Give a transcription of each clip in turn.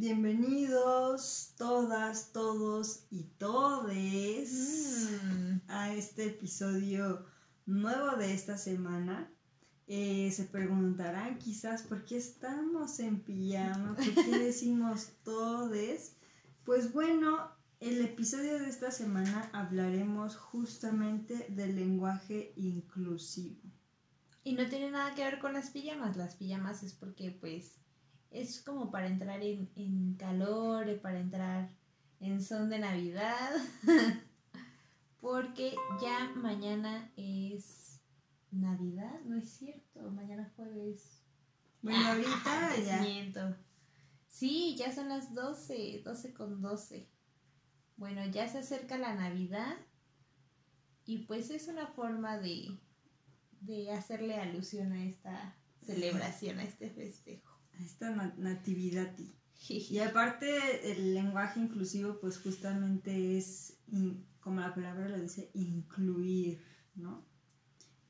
Bienvenidos todas, todos y todes mm. a este episodio nuevo de esta semana. Eh, se preguntarán quizás por qué estamos en pijama, por qué decimos todes. Pues bueno, el episodio de esta semana hablaremos justamente del lenguaje inclusivo. Y no tiene nada que ver con las pijamas. Las pijamas es porque pues es como para entrar en, en calor, para entrar en son de Navidad. porque ya mañana es Navidad, ¿no es cierto? Mañana jueves. Bueno, ah, ahorita ya. Sí, ya son las 12, 12 con 12. Bueno, ya se acerca la Navidad y pues es una forma de, de hacerle alusión a esta celebración, a este festejo. Esta natividad. Y aparte el lenguaje inclusivo pues justamente es, como la palabra lo dice, incluir, ¿no?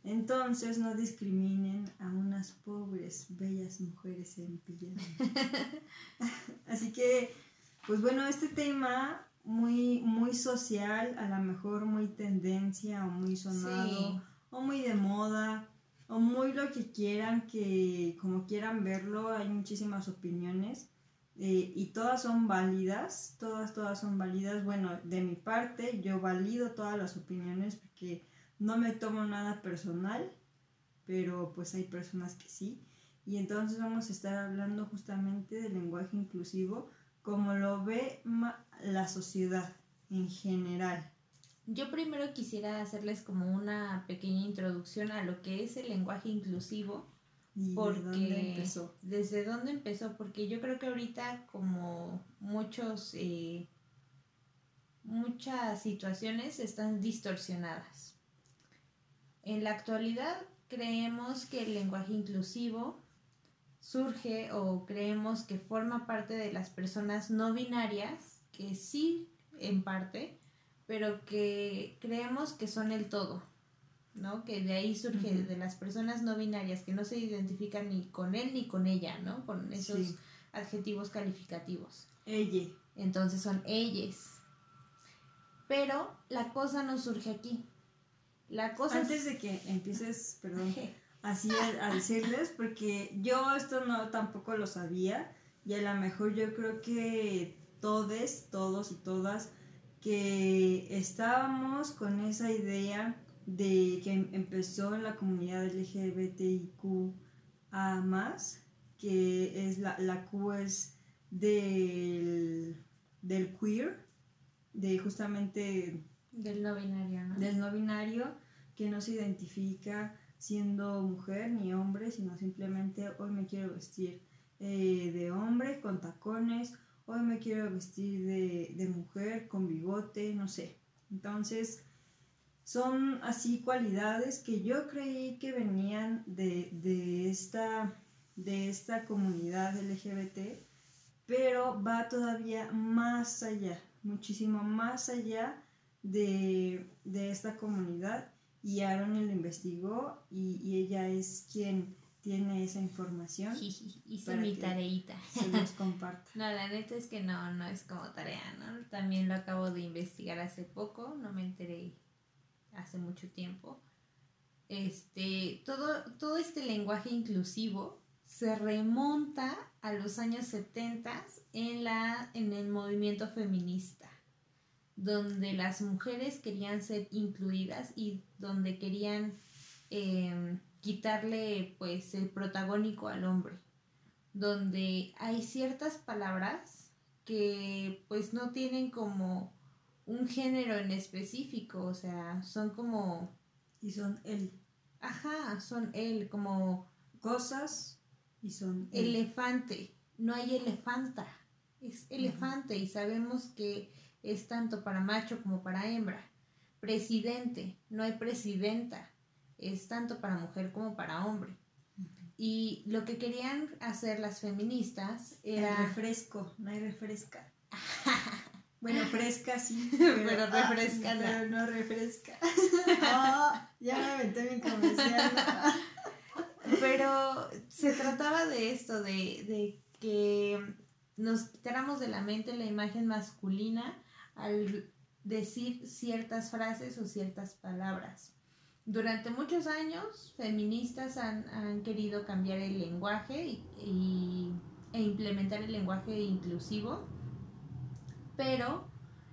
Entonces no discriminen a unas pobres, bellas mujeres en pijama. Así que, pues bueno, este tema muy, muy social, a lo mejor muy tendencia o muy sonado o muy de moda o muy lo que quieran, que como quieran verlo, hay muchísimas opiniones eh, y todas son válidas, todas, todas son válidas. Bueno, de mi parte, yo valido todas las opiniones porque no me tomo nada personal, pero pues hay personas que sí. Y entonces vamos a estar hablando justamente del lenguaje inclusivo como lo ve la sociedad en general. Yo primero quisiera hacerles como una pequeña introducción a lo que es el lenguaje inclusivo. ¿Y porque, ¿Desde dónde empezó? ¿Desde dónde empezó? Porque yo creo que ahorita como muchos, eh, muchas situaciones están distorsionadas. En la actualidad creemos que el lenguaje inclusivo surge o creemos que forma parte de las personas no binarias, que sí en parte, pero que creemos que son el todo, ¿no? Que de ahí surge de las personas no binarias que no se identifican ni con él ni con ella, ¿no? Con esos adjetivos calificativos. Ella. Entonces son ellas. Pero la cosa no surge aquí. La cosa Antes de que empieces, perdón. así a, decirles, porque yo esto no tampoco lo sabía y a lo mejor yo creo que todos, todos y todas, que estábamos con esa idea de que empezó en la comunidad LGBTIQ a más, que es la, la Q es del, del queer, de justamente... Del no binario, ¿no? Del no binario, que no se identifica siendo mujer ni hombre, sino simplemente hoy me quiero vestir eh, de hombre con tacones, hoy me quiero vestir de, mujer con bigote, no sé. Entonces, son así cualidades que yo creí que venían de, esta, de esta comunidad LGBT, pero va todavía más allá, muchísimo más allá de, de esta comunidad y Aaron lo investigó y, ella es quien tiene esa información. Hice mi tareita. Se los comparto. no, la neta es que no, no es como tarea, ¿no? También lo acabo de investigar hace poco, no me enteré hace mucho tiempo. Este, todo, todo este lenguaje inclusivo se remonta a los años 70 en, la, en el movimiento feminista donde las mujeres querían ser incluidas y donde querían em, quitarle pues el protagónico al hombre, donde hay ciertas palabras que pues no tienen como un género en específico, o sea, son como... Y son él. Ajá, son él, como... Cosas y son... Elefante, no hay elefanta, es elefante y sabemos que es tanto para macho como para hembra. Presidente, no hay presidenta, es tanto para mujer como para hombre. Y lo que querían hacer las feministas era... refresco, no hay refresca. bueno, fresca sí, pero, refresca no. Pero no refresca. oh, ya me aventé mi comercial. pero se trataba de esto, de, de que nos quitáramos de la mente la imagen masculina al decir ciertas frases o ciertas palabras. Durante muchos años, feministas han, querido cambiar el lenguaje y, e implementar el lenguaje inclusivo, pero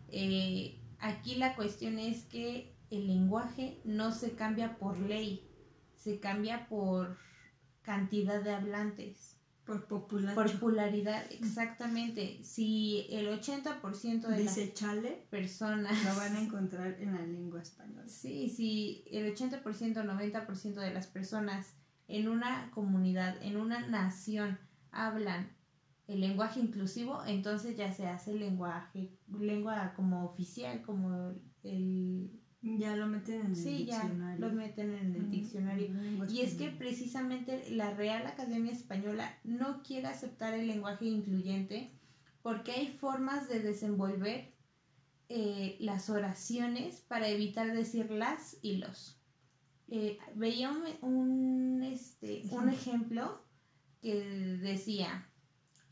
eh, aquí la cuestión es que el lenguaje no se cambia por ley, se cambia por cantidad de hablantes. Por popularidad. Por popularidad, exactamente. Si el 80% de Dice las chale, personas... Lo van a encontrar en la lengua española. Sí, si el 80%, 90% de las personas en una comunidad, en una nación, hablan el lenguaje inclusivo, entonces ya se hace lenguaje, lengua como oficial, como el ya lo meten en el sí, ya lo meten en el diccionario. y es que precisamente la Real Academia Española no quiere aceptar el lenguaje incluyente porque hay formas de desenvolver eh, las oraciones para evitar decir las y los. Eh, veía un, este, un ejemplo que decía,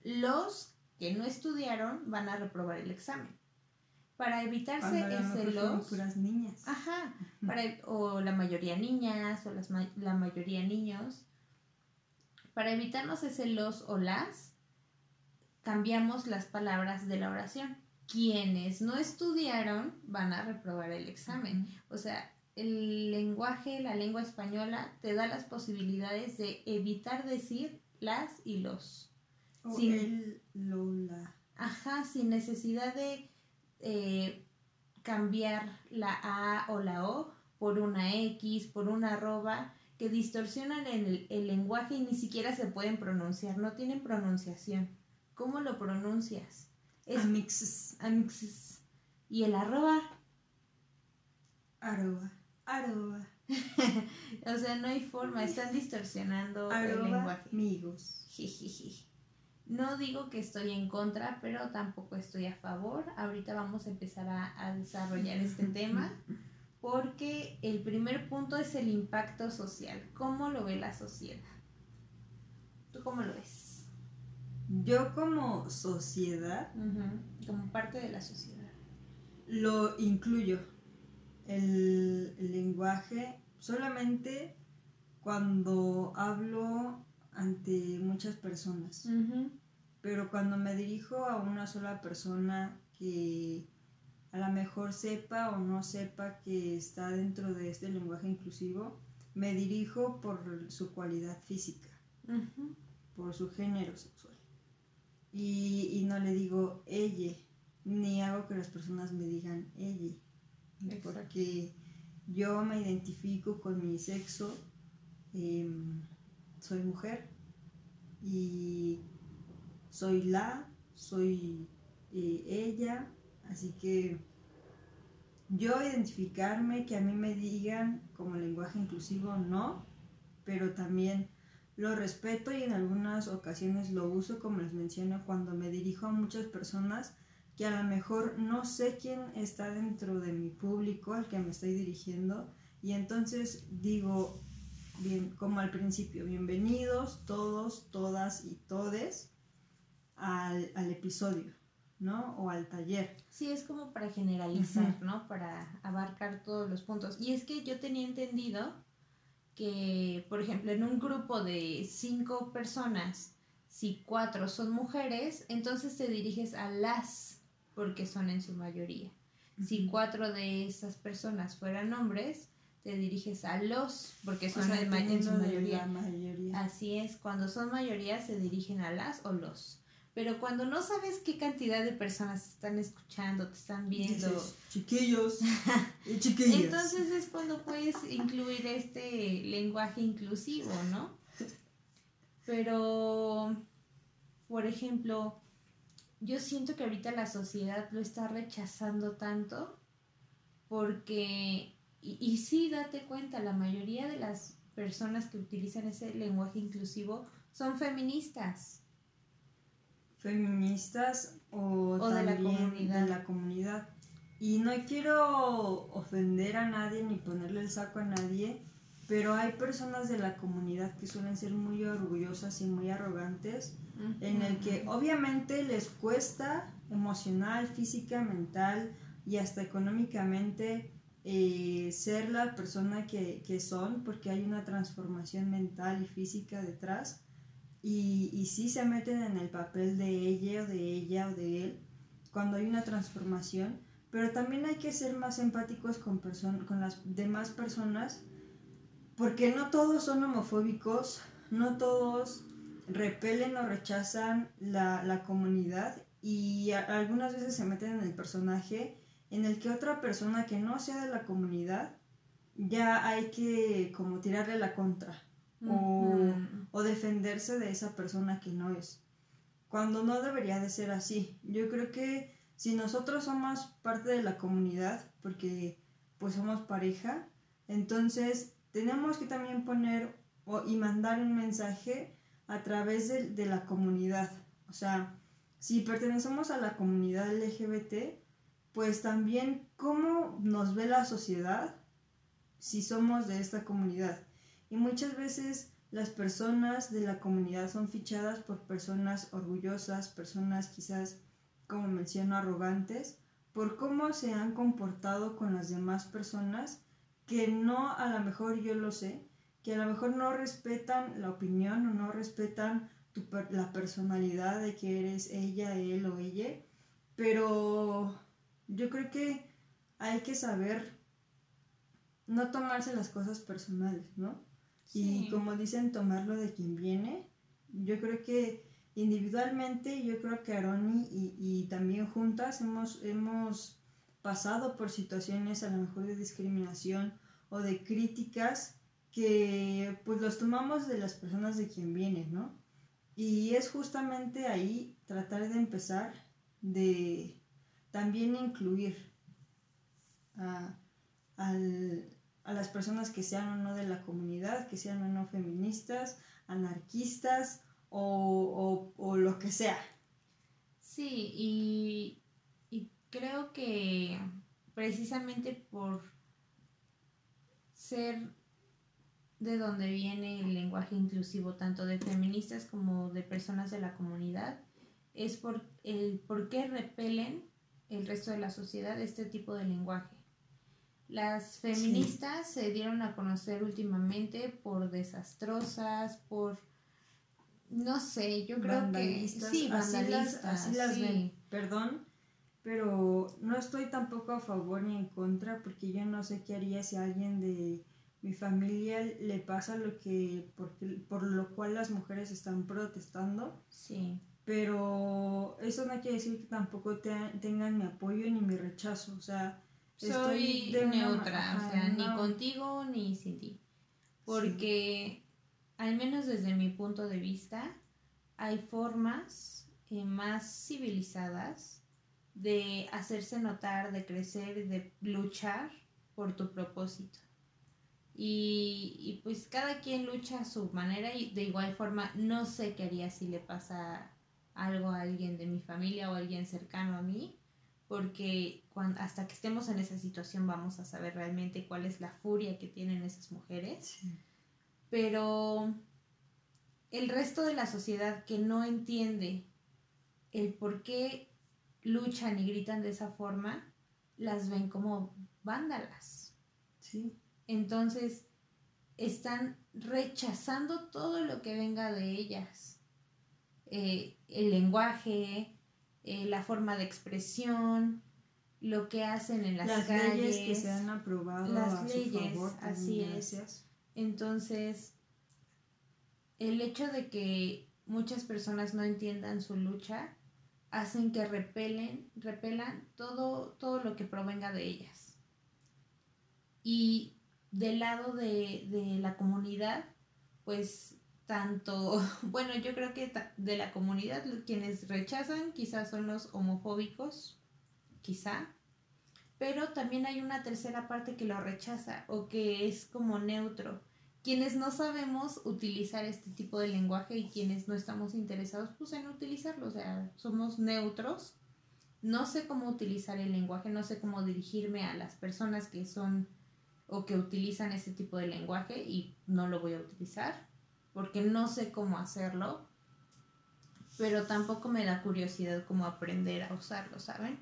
los que no estudiaron van a reprobar el examen para evitarse ese los puras niñas. Ajá o la mayoría niñas o las la mayoría niños. Para evitarnos ese los o las cambiamos las palabras de la oración. Quienes no estudiaron van a reprobar el examen. O sea el lenguaje la lengua española te da las posibilidades de evitar decir las y los. O sin el la. Ajá sin necesidad de eh, cambiar la A o la O por una X, por una arroba, que distorsionan el, el lenguaje y ni siquiera se pueden pronunciar, no tienen pronunciación. ¿Cómo lo pronuncias? Es amixes. Amixes. ¿Y el arroba? Arroba. Arroba. o sea, no hay forma, están distorsionando el lenguaje. Amigos. No digo que estoy en contra, pero tampoco estoy a favor. Ahorita vamos a empezar a, desarrollar este tema porque el primer punto es el impacto social. ¿Cómo lo ve la sociedad? ¿Tú cómo lo ves? Yo como sociedad, como parte de la sociedad, lo incluyo. El, lenguaje solamente cuando hablo ante muchas personas. Pero cuando me dirijo a una sola persona que a lo mejor sepa o no sepa que está dentro de este lenguaje inclusivo, me dirijo por su cualidad física, por su género sexual. Y, no le digo ella, ni hago que las personas me digan ella, porque yo me identifico con mi sexo. Em, soy mujer y soy la, soy eh, ella, así que yo identificarme, que a mí me digan como lenguaje inclusivo, no, pero también lo respeto y en algunas ocasiones lo uso, como les menciono, cuando me dirijo a muchas personas que a lo mejor no sé quién está dentro de mi público al que me estoy dirigiendo. Y entonces digo, bien, como al principio, bienvenidos todos, todas y todes al, episodio, ¿no? O al taller. Sí, es como para generalizar, ¿no? Para abarcar todos los puntos. Y es que yo tenía entendido que, por ejemplo, en un grupo de cinco personas, si cuatro son mujeres, entonces te diriges a las, porque son en su mayoría. Si cuatro de esas personas fueran hombres, te diriges a los, porque son en su mayoría. Así es, cuando son mayoría se dirigen a las o los. Pero cuando no sabes qué cantidad de personas están escuchando, te están viendo. chiquillos y chiquillas. Entonces es cuando puedes incluir este lenguaje inclusivo, ¿no? Pero, por ejemplo, yo siento que ahorita la sociedad lo está rechazando tanto porque y, sí, date cuenta, la mayoría de las personas que utilizan ese lenguaje inclusivo son feministas. Feministas o, de, la comunidad. de la comunidad. Y no quiero ofender a nadie ni ponerle el saco a nadie, pero hay personas de la comunidad que suelen ser muy orgullosas y muy arrogantes en el que obviamente les cuesta emocional, física, mental y hasta económicamente eh, ser la persona que, son, porque hay una transformación mental y física detrás. Y, y sí se meten en el papel de ella o de ella o de él cuando hay una transformación, pero también hay que ser más empáticos con, con las demás personas, porque no todos son homofóbicos, no todos repelen o rechazan la, la comunidad y algunas veces se meten en el personaje en el que otra persona que no sea de la comunidad ya hay que como tirarle la contra o, o, defenderse de esa persona que no es. Cuando no debería de ser así. Yo creo que si nosotros somos parte de la comunidad, porque pues somos pareja, entonces tenemos que también poner y mandar un mensaje a través de, de la comunidad. O sea, si pertenecemos a la comunidad LGBT, pues también cómo nos ve la sociedad si somos de esta comunidad. Y muchas veces las personas de la comunidad son fichadas por personas orgullosas, personas quizás, como menciono, arrogantes, por cómo se han comportado con las demás personas que no, a lo mejor yo lo sé, que a lo mejor no respetan la opinión o no respetan la personalidad de que eres ella, él o ella, pero yo creo que hay que saber no tomarse las cosas personales, ¿no? Y como dicen, tomarlo de quien viene. Yo creo que individualmente, yo creo que Aroni y, y también juntas hemos, hemos pasado por situaciones a lo mejor de discriminación o de críticas que pues los tomamos de las personas de quien viene, ¿no? Y es justamente ahí tratar de empezar de también incluir a, las personas que sean o no de la comunidad, que sean o no feministas, anarquistas o, lo que sea. Sí, y, y creo que precisamente por ser de donde viene el lenguaje inclusivo tanto de feministas como de personas de la comunidad es por el por qué repelen el resto de la sociedad este tipo de lenguaje. Las feministas se dieron a conocer últimamente por desastrosas, por no sé, yo creo que sí, vandalistas, así las, ven. Perdón, pero no estoy tampoco a favor ni en contra porque yo no sé qué haría si alguien de mi familia le pasa lo que por lo cual las mujeres están protestando. Sí. Pero eso no quiere decir que tampoco tengan mi apoyo ni mi rechazo. O sea, soy neutra, o sea, ni contigo ni sin ti. Porque, al menos desde mi punto de vista, hay formas eh, más civilizadas de hacerse notar, de crecer, de luchar por tu propósito. Y, y, pues cada quien lucha a su manera y de igual forma no sé qué haría si le pasa algo a alguien de mi familia o a alguien cercano a mí, porque cuando, hasta que estemos en esa situación vamos a saber realmente cuál es la furia que tienen esas mujeres. Pero el resto de la sociedad que no entiende el por qué luchan y gritan de esa forma, las ven como vándalas. Sí. Entonces, están rechazando todo lo que venga de ellas. Eh, el lenguaje, eh, la forma de expresión, lo que hacen en las, las leyes que se han aprobado las leyes, así es. Entonces, el hecho de que muchas personas no entiendan su lucha hacen que repelen, repelan todo, todo lo que provenga de ellas. Y del lado de, de la comunidad, pues tanto, bueno, yo creo que de la comunidad quienes rechazan quizás son los homofóbicos, quizá, pero también hay una tercera parte que lo rechaza o que es como neutro. Quienes no sabemos utilizar este tipo de lenguaje y quienes no estamos interesados pues en utilizarlo, o sea, somos neutros. No sé cómo utilizar el lenguaje, no sé cómo dirigirme a las personas que son o que utilizan este tipo de lenguaje y no lo voy a utilizar porque no sé cómo hacerlo. pero tampoco me da curiosidad como aprender a usarlo, ¿saben?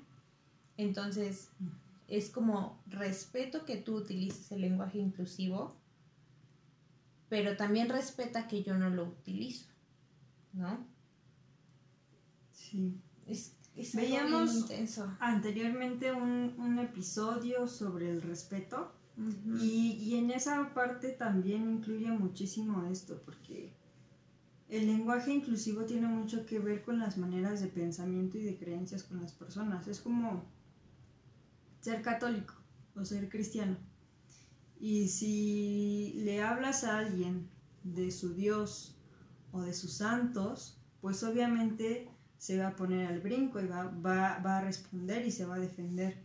Entonces, es como respeto que tú utilices el lenguaje inclusivo, pero también respeta que yo no lo utilizo, ¿no? Sí. Veíamos anteriormente un, episodio sobre el respeto y, y, en esa parte también incluye muchísimo esto, porque el lenguaje inclusivo tiene mucho que ver con las maneras de pensamiento y de creencias con las personas. Es como ser católico o ser cristiano. Y si le hablas a alguien de su Dios o de sus santos, pues obviamente se va a poner al brinco y va, va, va, a responder y se va a defender.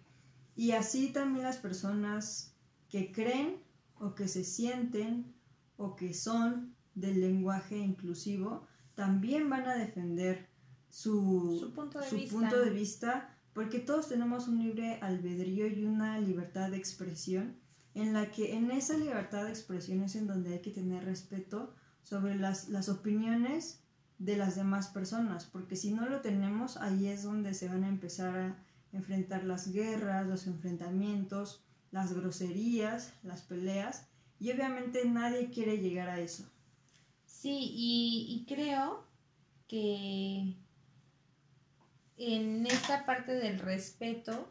Y así también las personas que creen o que se sienten o que son del lenguaje inclusivo también van a defender su, punto, de vista. punto de vista porque todos tenemos un libre albedrío y una libertad de expresión en la que en esa libertad de expresión es en donde hay que tener respeto sobre las, las opiniones de las demás personas, porque si no lo tenemos, ahí es donde se van a empezar a enfrentar las guerras, los enfrentamientos, las groserías, las peleas, y obviamente nadie quiere llegar a eso. Sí, y, creo que en esta parte del respeto,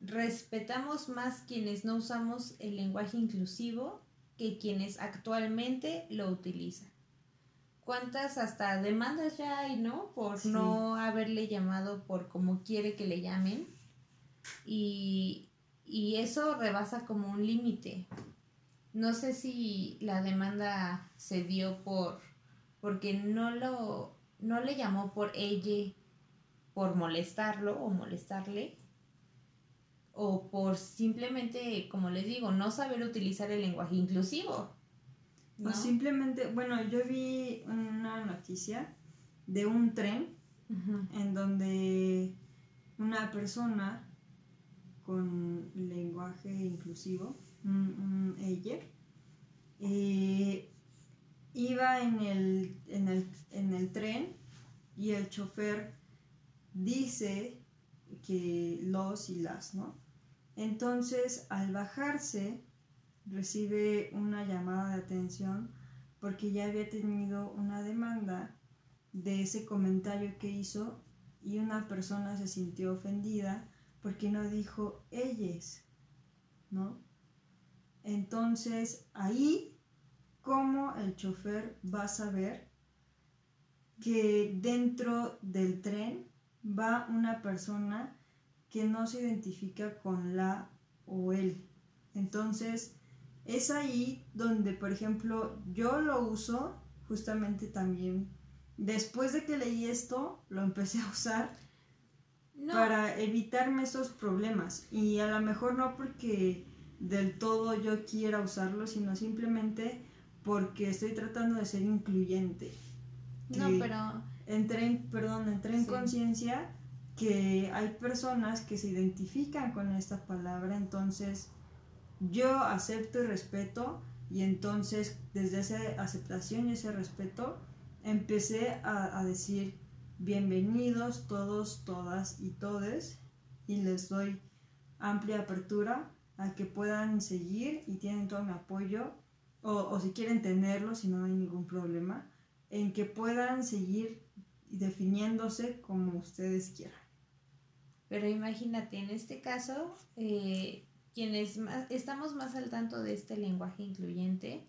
respetamos más quienes no usamos el lenguaje inclusivo que quienes actualmente lo utilizan. ¿Cuántas hasta demandas ya hay, no? Por no haberle llamado por como quiere que le llamen. Y, y eso rebasa como un límite. No sé si la demanda se dio por porque no lo no le llamó por ella por molestarlo o molestarle o por simplemente, como les digo, no saber utilizar el lenguaje inclusivo. ¿no? O simplemente, bueno, yo vi una noticia de un tren en donde una persona con lenguaje inclusivo un, ella, eh, iba en el, en, el, en el tren y el chofer dice que los y las, ¿no? Entonces, al bajarse, recibe una llamada de atención porque ya había tenido una demanda de ese comentario que hizo y una persona se sintió ofendida porque no dijo ellas, ¿no? Entonces ahí, ¿cómo el chofer va a saber que dentro del tren va una persona que no se identifica con la o él? Entonces, es ahí donde, por ejemplo, yo lo uso justamente también. Después de que leí esto, lo empecé a usar para evitarme esos problemas. Y a lo mejor no porque del todo yo quiera usarlo, sino simplemente porque estoy tratando de ser incluyente. No, pero... Entré en, perdón, entré en conciencia que hay personas que se identifican con esta palabra, entonces yo acepto y respeto y entonces desde esa aceptación y ese respeto empecé a, a decir bienvenidos todos, todas y todes y les doy amplia apertura a que puedan seguir y tienen todo mi apoyo, o, si quieren tenerlo, si no hay ningún problema, en que puedan seguir definiéndose como ustedes quieran. Pero imagínate, en este caso, eh, quienes estamos más al tanto de este lenguaje incluyente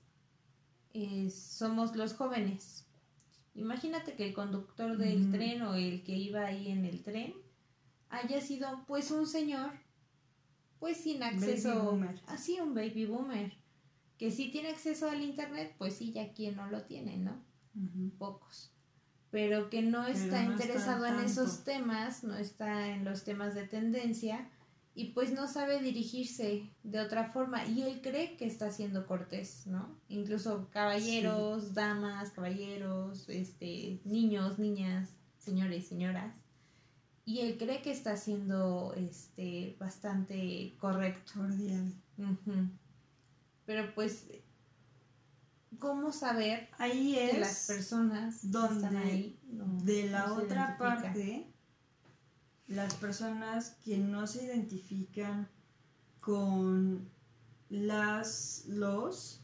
eh, somos los jóvenes. Imagínate que el conductor del tren o el que iba ahí en el tren haya sido pues un señor pues sin acceso, así un baby boomer, que sí tiene acceso al internet, pues sí, ya quien no lo tiene, ¿no? Pocos. Pero que no está interesado en esos temas, no está en los temas de tendencia y pues no sabe dirigirse de otra forma y él cree que está siendo cortés, ¿no? Incluso caballeros, damas, caballeros, este, niños, niñas, señores, señoras y él cree que está siendo este bastante correcto. Cordial. Pero pues cómo saber ahí es que las personas donde están ahí de la otra parte las personas que no se identifican con las los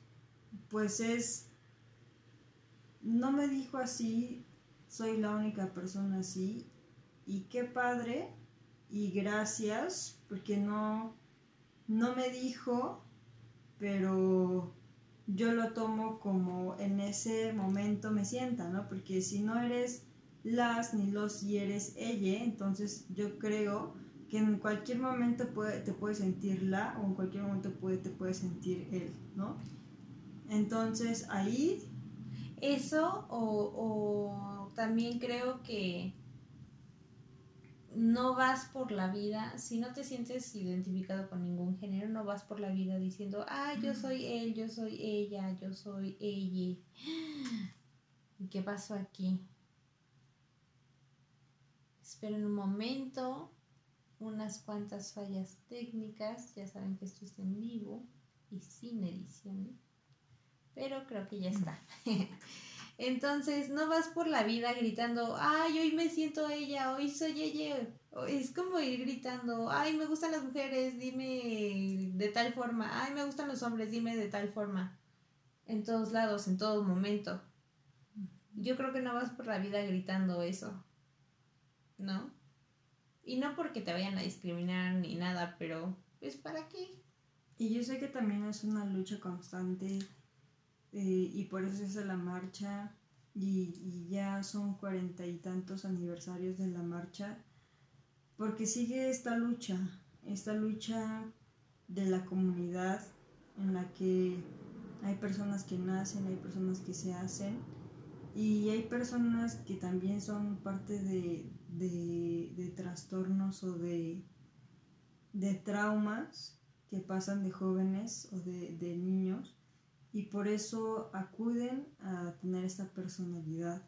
pues es no me dijo así soy la única persona así y qué padre y gracias porque no no me dijo pero yo lo tomo como en ese momento me sienta, ¿no? Porque si no eres las ni los y eres ella, entonces yo creo que en cualquier momento puede, te puede sentir la o en cualquier momento puede, te puede sentir él, ¿no? Entonces ahí... Eso o, o también creo que no vas por la vida, si no te sientes identificado con ningún género, no vas por la vida diciendo, ah, yo soy él, yo soy ella, yo soy ella. ¿Y qué pasó aquí? Esperen un momento, unas cuantas fallas técnicas, ya saben que esto es en vivo y sin edición, pero creo que ya está. Entonces, no vas por la vida gritando, ay, hoy me siento ella, hoy soy ella. Es como ir gritando, ay, me gustan las mujeres, dime de tal forma, ay, me gustan los hombres, dime de tal forma. En todos lados, en todo momento. Yo creo que no vas por la vida gritando eso, ¿no? Y no porque te vayan a discriminar ni nada, pero pues para qué. Y yo sé que también es una lucha constante eh, y por eso es la marcha y, ya son cuarenta y tantos aniversarios de la marcha, porque sigue esta lucha, esta lucha de la comunidad en la que hay personas que nacen, hay personas que se hacen y hay personas que también son parte de, de, trastornos o de, de traumas que pasan de jóvenes o de, de niños y por eso acuden a tener esta personalidad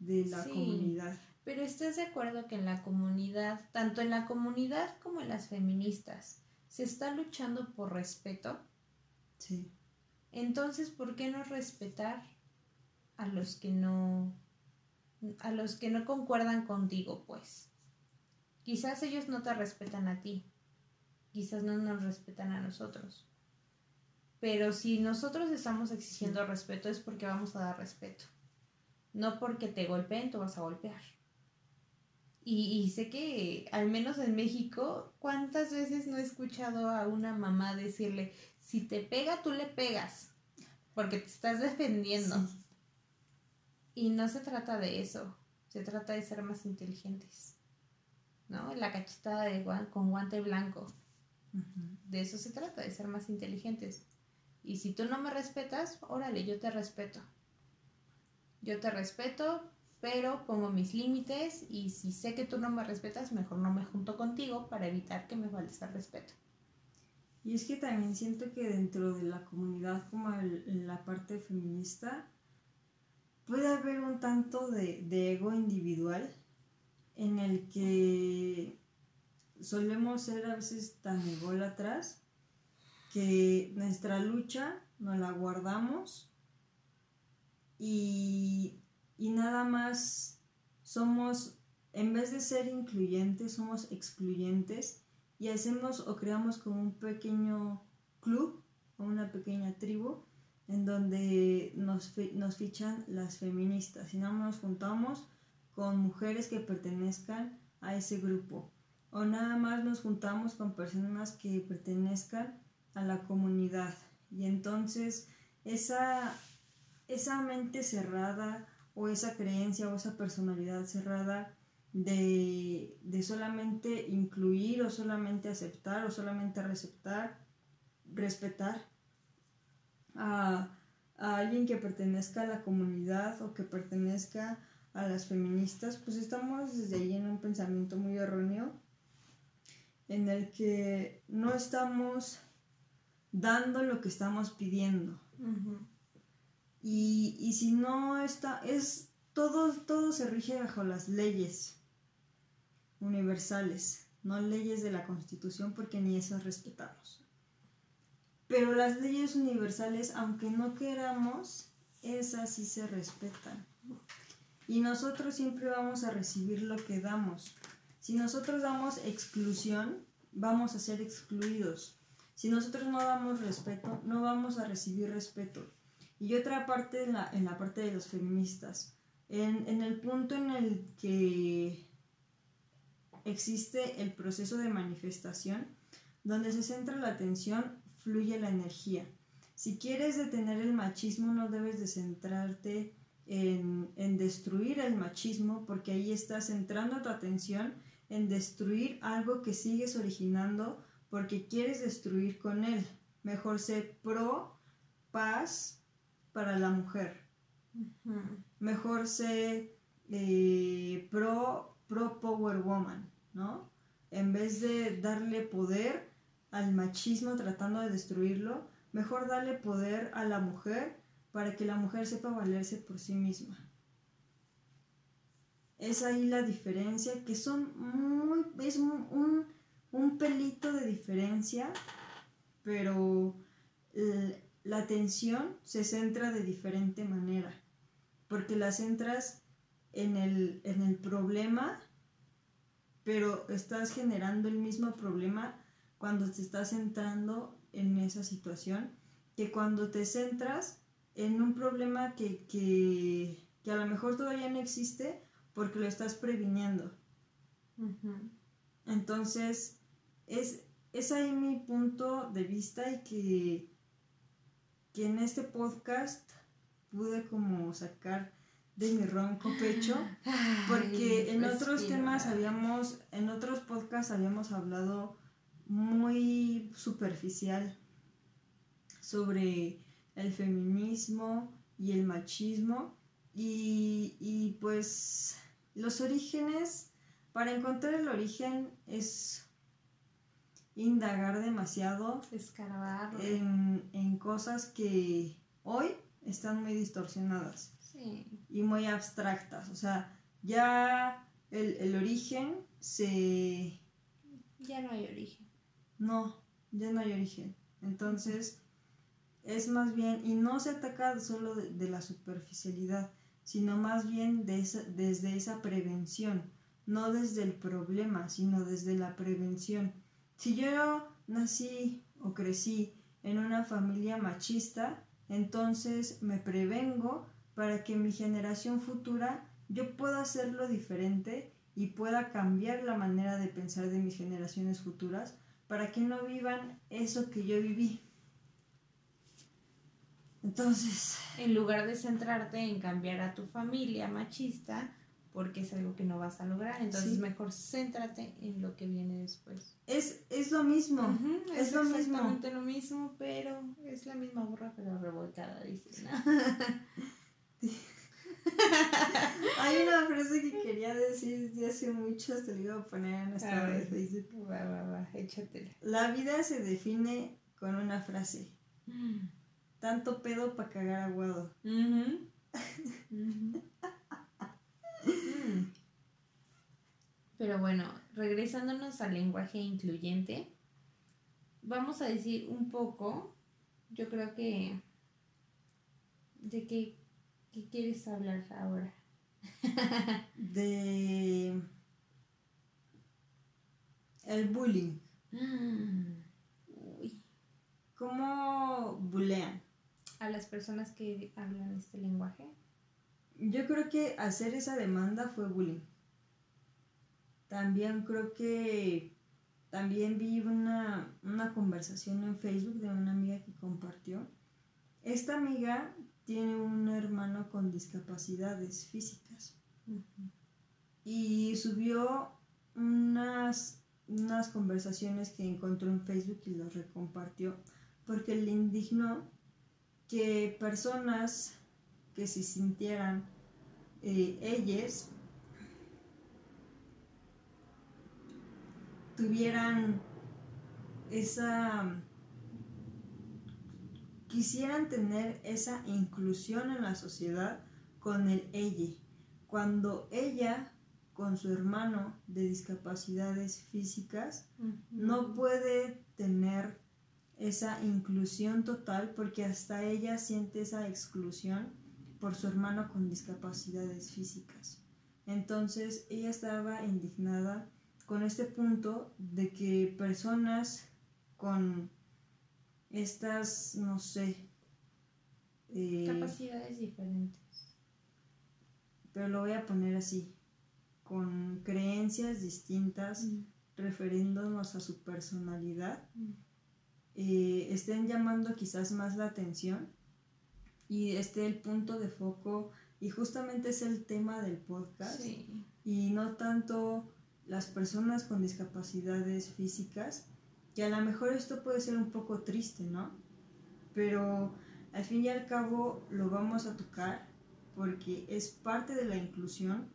de la comunidad. Pero estás de acuerdo que en la comunidad, tanto en la comunidad como en las feministas, se está luchando por respeto. Sí. Entonces, ¿por qué no respetar a los que no a los que no concuerdan contigo, pues? Quizás ellos no te respetan a ti. Quizás no nos respetan a nosotros. Pero si nosotros estamos exigiendo respeto es porque vamos a dar respeto. No porque te golpeen, tú vas a golpear. Y, sé que, al menos en México, ¿cuántas veces no he escuchado a una mamá decirle, si te pega, tú le pegas, porque te estás defendiendo? Y no se trata de eso, se trata de ser más inteligentes. ¿No? La cachetada de con guante blanco. De eso se trata, de ser más inteligentes. Y si tú no me respetas, órale, yo te respeto. Yo te respeto, pero pongo mis límites y si sé que tú no me respetas, mejor no me junto contigo para evitar que me faltes el respeto. Y es que también siento que dentro de la comunidad como en la parte feminista puede haber un tanto de, de ego individual en el que solemos ser a veces tan ególatras que nuestra lucha nos la guardamos y, nada más somos, en vez de ser incluyentes, somos excluyentes y hacemos o creamos como un pequeño club o una pequeña tribu en donde nos, nos fichan las feministas y más nos juntamos con mujeres que pertenezcan a ese grupo o nada más nos juntamos con personas que pertenezcan a la comunidad. Y entonces esa, esa mente cerrada o esa creencia o esa personalidad cerrada de, solamente incluir o solamente aceptar o solamente receptar, respetar a, a alguien que pertenezca a la comunidad o que pertenezca a las feministas, pues estamos desde ahí en un pensamiento muy erróneo en el que no estamos dando lo que estamos pidiendo. y, si no está, es todo, todo se rige bajo las leyes universales, no leyes de la Constitución porque ni esas respetamos. Pero las leyes universales, aunque no queramos, esas sí se respetan. Y nosotros siempre vamos a recibir lo que damos. Si nosotros damos exclusión, vamos a ser excluidos. Si nosotros no damos respeto, no vamos a recibir respeto. Y otra parte en la, en la parte de los feministas, en, en el punto en el que existe el proceso de manifestación, donde se centra la atención, fluye la energía. Si quieres detener el machismo, no debes de centrarte en, en, destruir el machismo, porque ahí estás centrando tu atención en destruir algo que sigues originando porque quieres destruir con él. Mejor sé pro paz para la mujer. Mejor sé eh, pro, pro power woman, ¿no? En vez de darle poder al machismo tratando de destruirlo, mejor darle poder a la mujer para que la mujer sepa valerse por sí misma. Es ahí la diferencia, que son muy, es un, un pelito de diferencia, pero la atención se centra de diferente manera, porque la centras en el, en el problema, pero estás generando el mismo problema cuando te estás centrando en esa situación que cuando te centras en un problema que, que, que a lo mejor todavía no existe porque lo estás previniendo. Entonces, es, es ahí mi punto de vista y que, que en este podcast pude como sacar de mi ronco pecho porque en otros temas habíamos en otros podcasts habíamos hablado muy superficial sobre el feminismo y el machismo y, y pues los orígenes para encontrar el origen es indagar demasiado, escarbar en, cosas que hoy están muy distorsionadas y muy abstractas. O sea, ya el, origen se... Ya no hay origen. No, ya no hay origen. Entonces, es más bien, y no se ataca solo de, la superficialidad, sino más bien desde esa prevención, no desde el problema, sino desde la prevención si yo nací o crecí en una familia machista, entonces me prevengo para que mi generación futura yo pueda hacerlo diferente y pueda cambiar la manera de pensar de mis generaciones futuras para que no vivan eso que yo viví. Entonces... En lugar de centrarte en cambiar a tu familia machista, porque es algo que no vas a lograr. Entonces mejor céntrate en lo que viene después. Es, es lo mismo. es, lo exactamente lo mismo, pero es la misma burra pero revolcada, dice. Hay una frase que quería decir desde hace mucho, te la iba a poner en nuestra de Facebook. Va, va, va, échatela. La vida se define con una frase. Mm. Tanto pedo para cagar aguado. Pero bueno, regresándonos al lenguaje incluyente, vamos a decir un poco, yo creo que, de qué, quieres hablar ahora. de el bullying. Uy. ¿Cómo bulean? A las personas que hablan este lenguaje. Yo creo que hacer esa demanda fue bullying. También creo que también vi una, conversación en Facebook de una amiga que compartió. Esta amiga tiene un hermano con discapacidades físicas. Y subió unas, unas conversaciones que encontró en Facebook y las recompartió porque le indignó que personas que se sintieran eh, ellas tuvieran esa quisieran tener esa inclusión en la sociedad con el ella cuando ella con su hermano de discapacidades físicas no puede tener esa inclusión total porque hasta ella siente esa exclusión por su hermano con discapacidades físicas. Entonces ella estaba indignada con este punto de que personas con estas, no sé, eh, capacidades diferentes. Pero lo voy a poner así, con creencias distintas, mm. referiéndonos a su personalidad, mm. eh, estén llamando quizás más la atención y esté el punto de foco y justamente es el tema del podcast y no tanto las personas con discapacidades físicas, que a lo mejor esto puede ser un poco triste, ¿no? Pero al fin y al cabo lo vamos a tocar porque es parte de la inclusión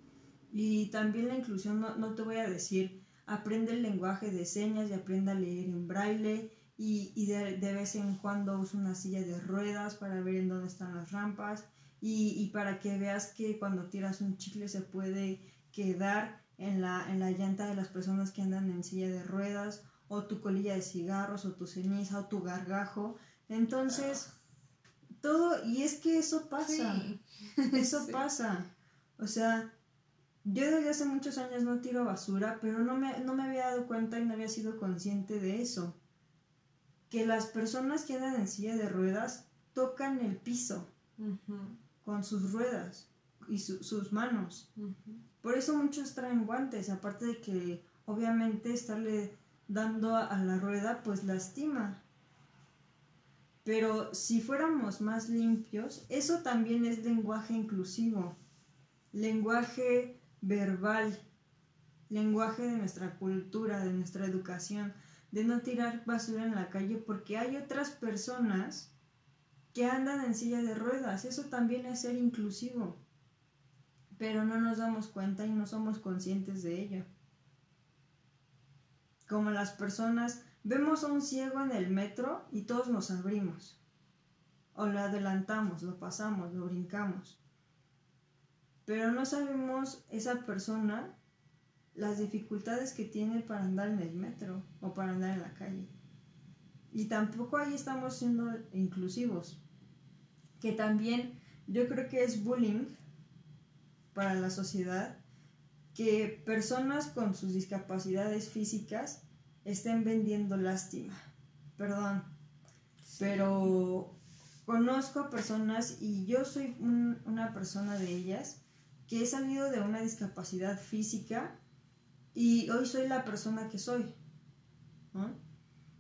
y también la inclusión no, te voy a decir aprende el lenguaje de señas y aprenda a leer en braille y, de, vez en cuando usa una silla de ruedas para ver en dónde están las rampas y, y, para que veas que cuando tiras un chicle se puede quedar en la, en la llanta de las personas que andan en silla de ruedas o tu colilla de cigarros o tu ceniza o tu gargajo. Entonces, todo, y es que eso pasa, eso pasa. O sea, yo desde hace muchos años no tiro basura, pero no me, no me había dado cuenta y no había sido consciente de eso. Que las personas que andan en silla de ruedas tocan el piso con sus ruedas y sus manos. Por eso muchos traen guantes, aparte de que obviamente estarle dando a la rueda pues lastima. Pero si fuéramos más limpios, eso también es lenguaje inclusivo, lenguaje verbal, lenguaje de nuestra cultura, de nuestra educación, de no tirar basura en la calle porque hay otras personas que andan en silla de ruedas. Eso también es ser inclusivo. Pero no nos damos cuenta y no somos conscientes de ello. Como las personas Vemos a un ciego en el metro y todos nos abrimos. O lo adelantamos, lo pasamos, lo brincamos. Pero no sabemos esa persona las dificultades que tiene para andar en el metro o para andar en la calle. Y tampoco ahí estamos siendo inclusivos. Que también yo creo que es bullying para la sociedad que personas con sus discapacidades físicas estén vendiendo lástima. Perdón. Pero conozco personas y yo soy una persona de ellas que he salido de una discapacidad física y hoy soy la persona que soy.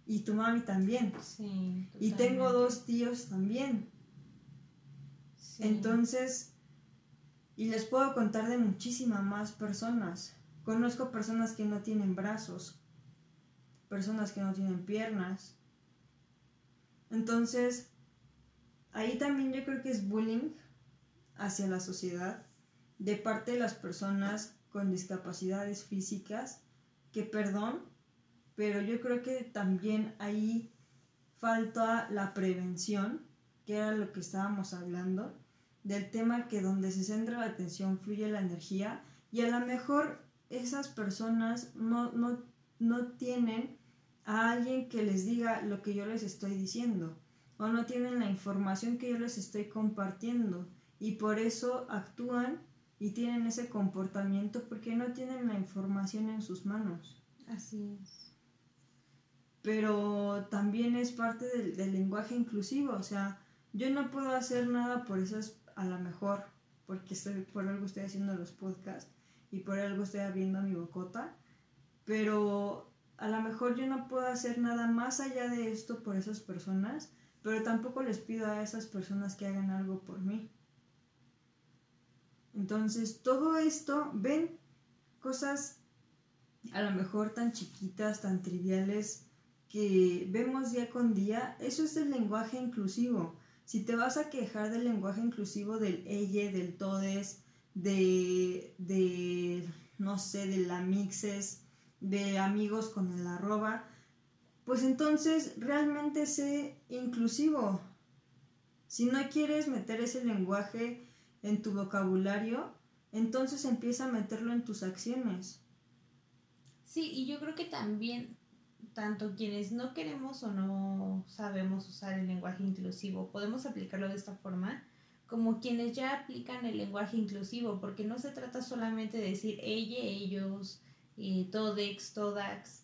Y tu mami también. Sí, y tengo dos tíos también. Entonces, y les puedo contar de muchísimas más personas. Conozco personas que no tienen brazos, personas que no tienen piernas. Entonces, ahí también yo creo que es bullying hacia la sociedad de parte de las personas con discapacidades físicas, que perdón, pero yo creo que también ahí falta la prevención, que era lo que estábamos hablando, del tema que donde se centra la atención fluye la energía y a lo mejor esas personas no, no, no tienen a alguien que les diga lo que yo les estoy diciendo o no tienen la información que yo les estoy compartiendo y por eso actúan y tienen ese comportamiento porque no tienen la información en sus manos. Así es. Pero también es parte del, del lenguaje inclusivo, o sea, yo no puedo hacer nada por esas, a lo mejor, porque estoy, por algo estoy haciendo los podcasts y por algo estoy abriendo mi bocota, pero a lo mejor yo no puedo hacer nada más allá de esto por esas personas, pero tampoco les pido a esas personas que hagan algo por mí. Entonces, todo esto, ven cosas a lo mejor tan chiquitas, tan triviales, que vemos día con día, eso es el lenguaje inclusivo. Si te vas a quejar del lenguaje inclusivo del ella, del todes, de, de, no sé, de la mixes, de amigos con el arroba, pues entonces realmente sé inclusivo. Si no quieres meter ese lenguaje en tu vocabulario, entonces empieza a meterlo en tus acciones. Sí, y yo creo que también, tanto quienes no queremos o no sabemos usar el lenguaje inclusivo, podemos aplicarlo de esta forma, como quienes ya aplican el lenguaje inclusivo, porque no se trata solamente de decir ella, ellos, eh, todex, todax,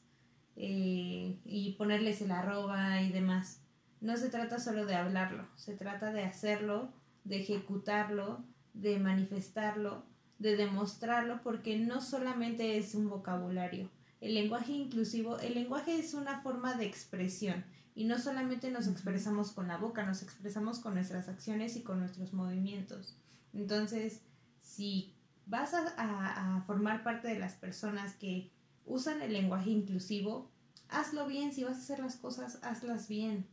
eh, y ponerles el arroba y demás. No se trata solo de hablarlo, se trata de hacerlo, de ejecutarlo, de manifestarlo, de demostrarlo, porque no solamente es un vocabulario. El lenguaje inclusivo, el lenguaje es una forma de expresión y no solamente nos expresamos con la boca, nos expresamos con nuestras acciones y con nuestros movimientos. Entonces, si vas a, formar parte de las personas que usan el lenguaje inclusivo, hazlo bien, si vas a hacer las cosas, hazlas bien.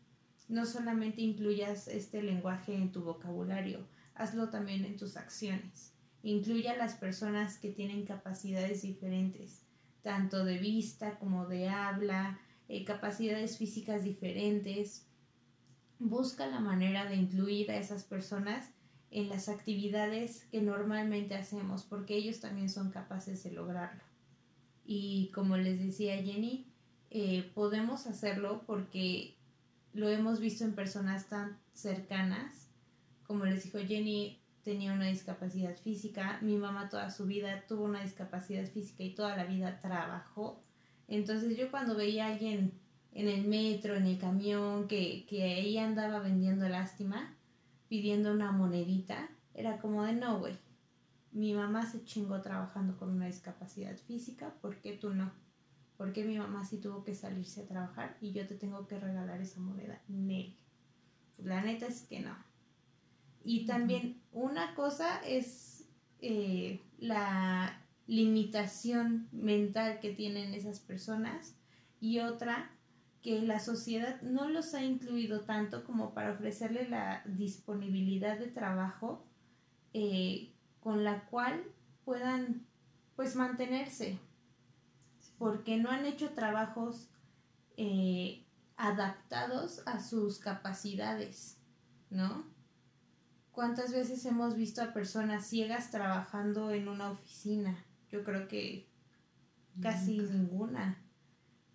No solamente incluyas este lenguaje en tu vocabulario, hazlo también en tus acciones. Incluye a las personas que tienen capacidades diferentes, tanto de vista como de habla, eh, capacidades físicas diferentes. Busca la manera de incluir a esas personas en las actividades que normalmente hacemos, porque ellos también son capaces de lograrlo. Y como les decía Jenny, eh, podemos hacerlo porque lo hemos visto en personas tan cercanas. Como les dijo Jenny, tenía una discapacidad física, mi mamá toda su vida tuvo una discapacidad física y toda la vida trabajó entonces yo cuando veía a alguien en el metro, en el camión, que, que ahí andaba vendiendo lástima, pidiendo una monedita, era como de no, güey. Mi mamá se chingó trabajando con una discapacidad física, ¿por qué tú no? ¿Por qué mi mamá sí tuvo que salirse a trabajar y yo te tengo que regalar esa moneda? Nel. La neta es que no. Y también una cosa es eh, la limitación mental que tienen esas personas y otra que la sociedad no los ha incluido tanto como para ofrecerle la disponibilidad de trabajo eh, con la cual puedan pues mantenerse. Porque no han hecho trabajos eh, adaptados a sus capacidades, ¿no? ¿Cuántas veces hemos visto a personas ciegas trabajando en una oficina? yo creo que casi ninguna.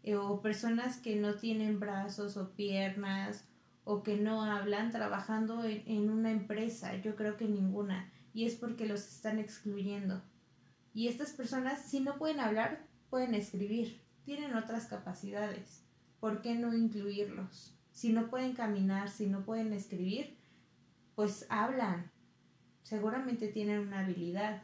Eh, o personas que no tienen brazos o piernas o que no hablan trabajando en, en, una empresa, yo creo que ninguna. Y es porque los están excluyendo. Y estas personas, si no pueden hablar, pueden escribir, tienen otras capacidades. ¿Por qué no incluirlos? Si no pueden caminar, si no pueden escribir, pues hablan. Seguramente tienen una habilidad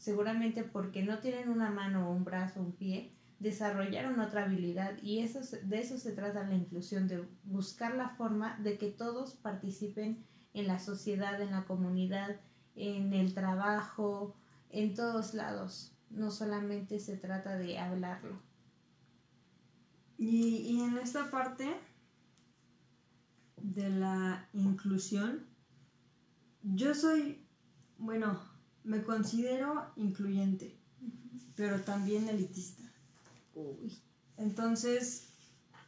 seguramente porque no tienen una mano un brazo un pie, desarrollaron otra habilidad y eso, de eso se trata la inclusión, de buscar la forma de que todos participen en la sociedad, en la comunidad, en el trabajo, en todos lados. No solamente se trata de hablarlo. Y, y en esta parte de la inclusión, yo soy, bueno, me considero incluyente, pero también elitista. Entonces,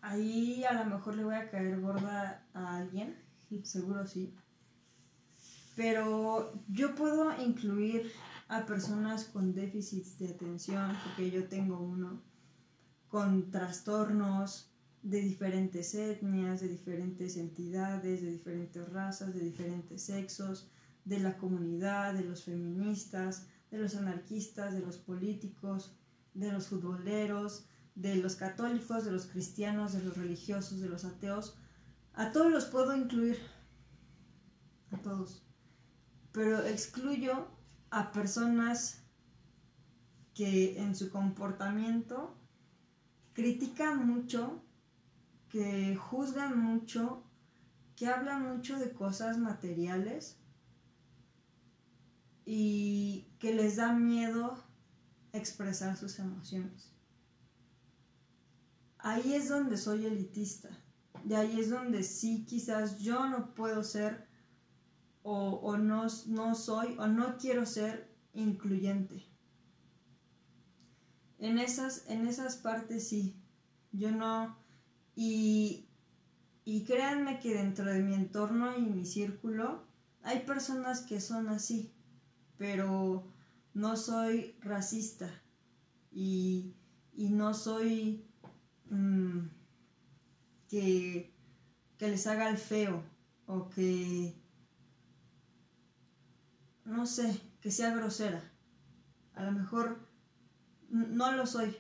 ahí a lo mejor le voy a caer gorda a alguien, seguro sí. Pero yo puedo incluir a personas con déficits de atención, porque yo tengo uno, con trastornos de diferentes etnias, de diferentes entidades, de diferentes razas, de diferentes sexos, de la comunidad, de los feministas, de los anarquistas, de los políticos, de los futboleros, de los católicos, de los cristianos, de los religiosos, de los ateos. A todos los puedo incluir. A todos. Pero excluyo a personas que en su comportamiento critican mucho, que juzgan mucho, que hablan mucho de cosas materiales y que les da miedo expresar sus emociones. Ahí es donde soy elitista. Y ahí es donde sí quizás yo no puedo ser o, no, no soy o no quiero ser incluyente. En esas, en esas partes sí. Yo no. Y, y créanme que dentro de mi entorno y mi círculo hay personas que son así pero no soy racista y, no soy mm, que, les haga el feo o que, no sé, que sea grosera. A lo mejor no lo soy.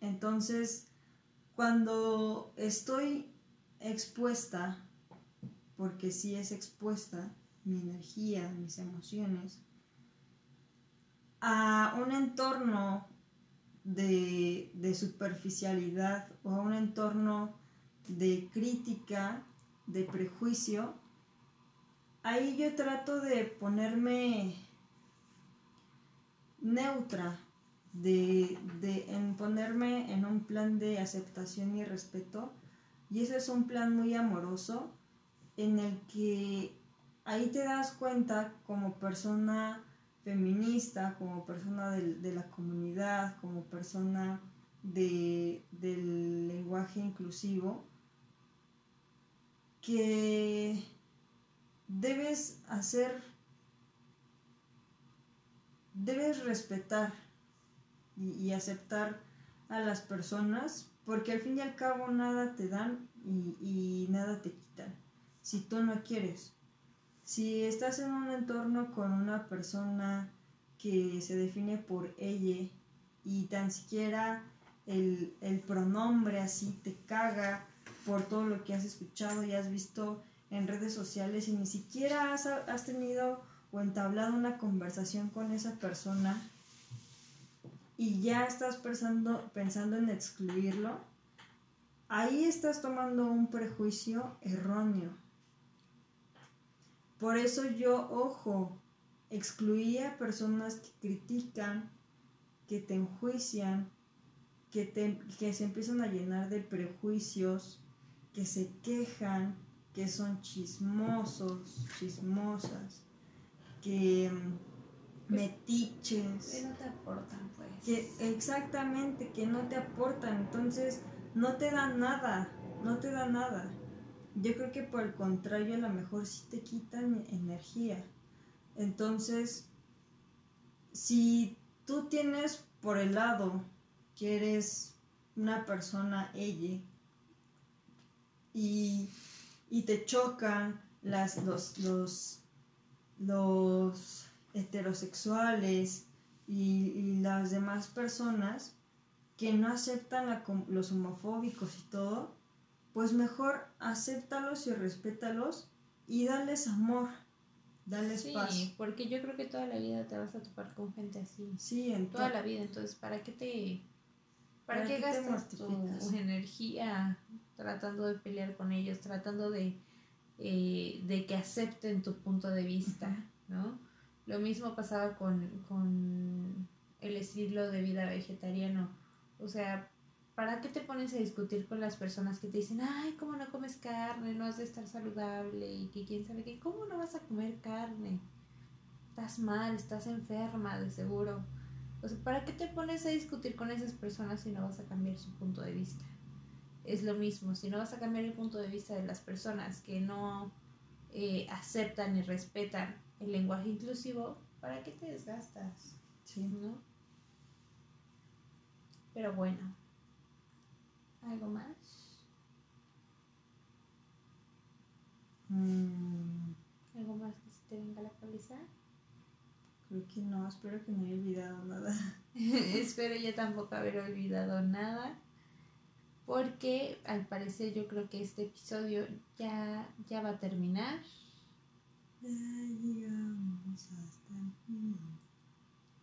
Entonces, cuando estoy expuesta, porque sí es expuesta mi energía, mis emociones, a un entorno de, superficialidad o a un entorno de crítica, de prejuicio, ahí yo trato de ponerme neutra, de, en ponerme en un plan de aceptación y respeto. Y ese es un plan muy amoroso en el que ahí te das cuenta como persona feminista, como persona de, la comunidad, como persona del lenguaje inclusivo, que debes hacer, debes respetar y, aceptar a las personas, porque al fin y al cabo nada te dan y, nada te quitan, si tú no quieres. Si estás en un entorno con una persona que se define por ella y tan siquiera el, el, pronombre así te caga por todo lo que has escuchado y has visto en redes sociales y ni siquiera has, has tenido o entablado una conversación con esa persona y ya estás pensando, pensando en excluirlo, ahí estás tomando un prejuicio erróneo. Por eso yo, ojo, excluí a personas que critican, que te enjuician, que, te, que se empiezan a llenar de prejuicios, que se quejan, que son chismosos, chismosas, que mm, pues, metiches. Que no te aportan. Que exactamente, que no te aportan. Entonces, no te dan nada, no te da nada. Yo creo que por el contrario, a lo mejor sí te quitan energía. Entonces, si tú tienes por el lado que eres una persona ella y, te chocan las, los, los, los heterosexuales y, las demás personas que no aceptan los homofóbicos y todo, pues mejor acéptalos y respétalos y dales amor, dales sí, porque yo creo que toda la vida te vas a topar con gente así. Sí, en toda la vida, entonces, ¿para qué te... ¿Para, qué, gastas tu energía tratando de pelear con ellos, tratando de, eh, de que acepten tu punto de vista, ¿no? Lo mismo pasaba con, con el estilo de vida vegetariano. O sea, ¿para qué te pones a discutir con las personas que te dicen, ay, ¿cómo no comes carne? No has de estar saludable y que quién sabe qué, ¿cómo no vas a comer carne? Estás mal, estás enferma, de seguro. O sea, ¿para qué te pones a discutir con esas personas si no vas a cambiar su punto de vista? Es lo mismo, si no vas a cambiar el punto de vista de las personas que no eh, aceptan y respetan el lenguaje inclusivo, ¿para qué te desgastas? Sí. ¿No? Pero bueno, ¿Algo más? Mm. ¿Algo más que se te venga a la cabeza? Creo que no, espero que no haya olvidado nada. espero yo tampoco haber olvidado nada. Porque al parecer yo creo que este episodio ya, ya va a terminar. Llegamos hasta el fin.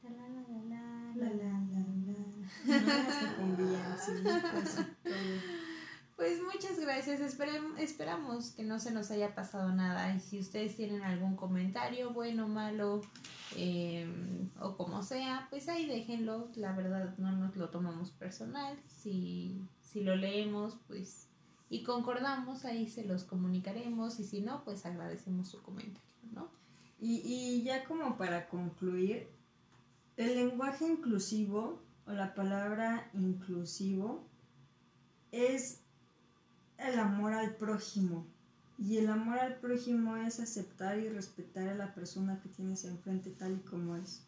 La la la la. La la. Pues muchas gracias, esperamos que no se nos haya pasado nada. Y si ustedes tienen algún comentario, bueno, malo em, o como sea, pues ahí déjenlo, la verdad no nos lo tomamos personal, si, si lo leemos pues y concordamos, ahí se los comunicaremos y si no, pues agradecemos su comentario, ¿no? Y, y ya como para concluir, el lenguaje inclusivo o la palabra inclusivo es el amor al prójimo. Y el amor al prójimo es aceptar y respetar a la persona que tienes enfrente tal y como es.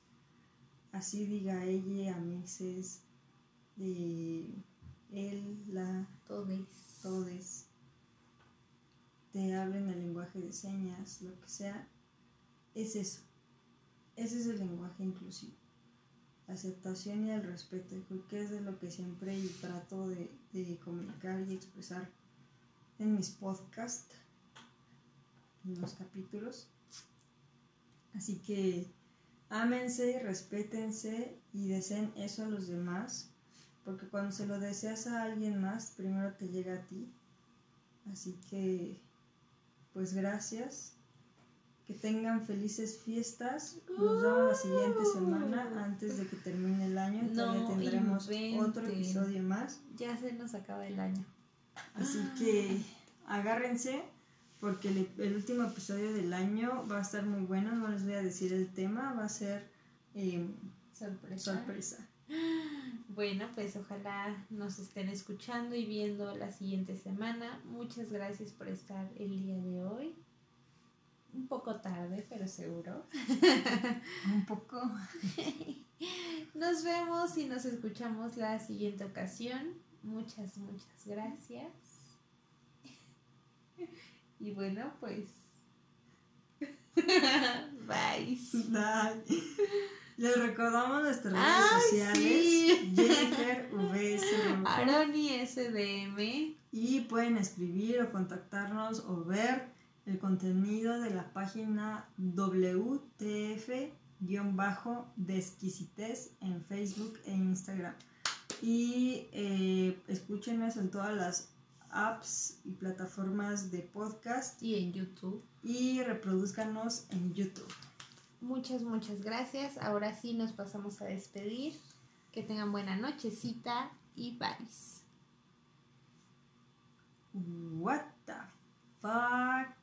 Así diga ella, amixes, de él, la, todes. Todes. Te hablen el lenguaje de señas, lo que sea. Es eso. ese es el lenguaje inclusivo. La aceptación y el respeto. Creo que es de lo que siempre trato de, de comunicar y expresar en mis podcasts, en los capítulos. Así que ámense, respétense y deseen eso a los demás, porque cuando se lo deseas a alguien más, primero te llega a ti. Así que, pues gracias. Que tengan felices fiestas. Nos vemos la siguiente semana antes de que termine el año. Todavía tendremos otro episodio más. Ya se nos acaba el año. Así que agárrense porque el, último episodio del año va a estar muy bueno. No les voy a decir el tema, va a ser em, sorpresa. sorpresa. Bueno, pues ojalá nos estén escuchando y viendo la siguiente semana. Muchas gracias por estar el día de hoy. Un poco tarde, pero seguro. Un poco. Nos vemos y nos escuchamos la siguiente ocasión. Muchas, muchas gracias. Y bueno, pues. Bye. Bye. Les recordamos nuestras redes sociales. Jennifer VS. Aroni SDM. Y pueden escribir o contactarnos o ver el contenido de la página WTF-de en Facebook e Instagram. Y eh, escúchenos en todas las apps y plataformas de podcast. Y en YouTube. Y reproduzcanos en YouTube. Muchas, muchas gracias. Ahora sí nos pasamos a despedir. Que tengan buena nochecita y bye. What the fuck?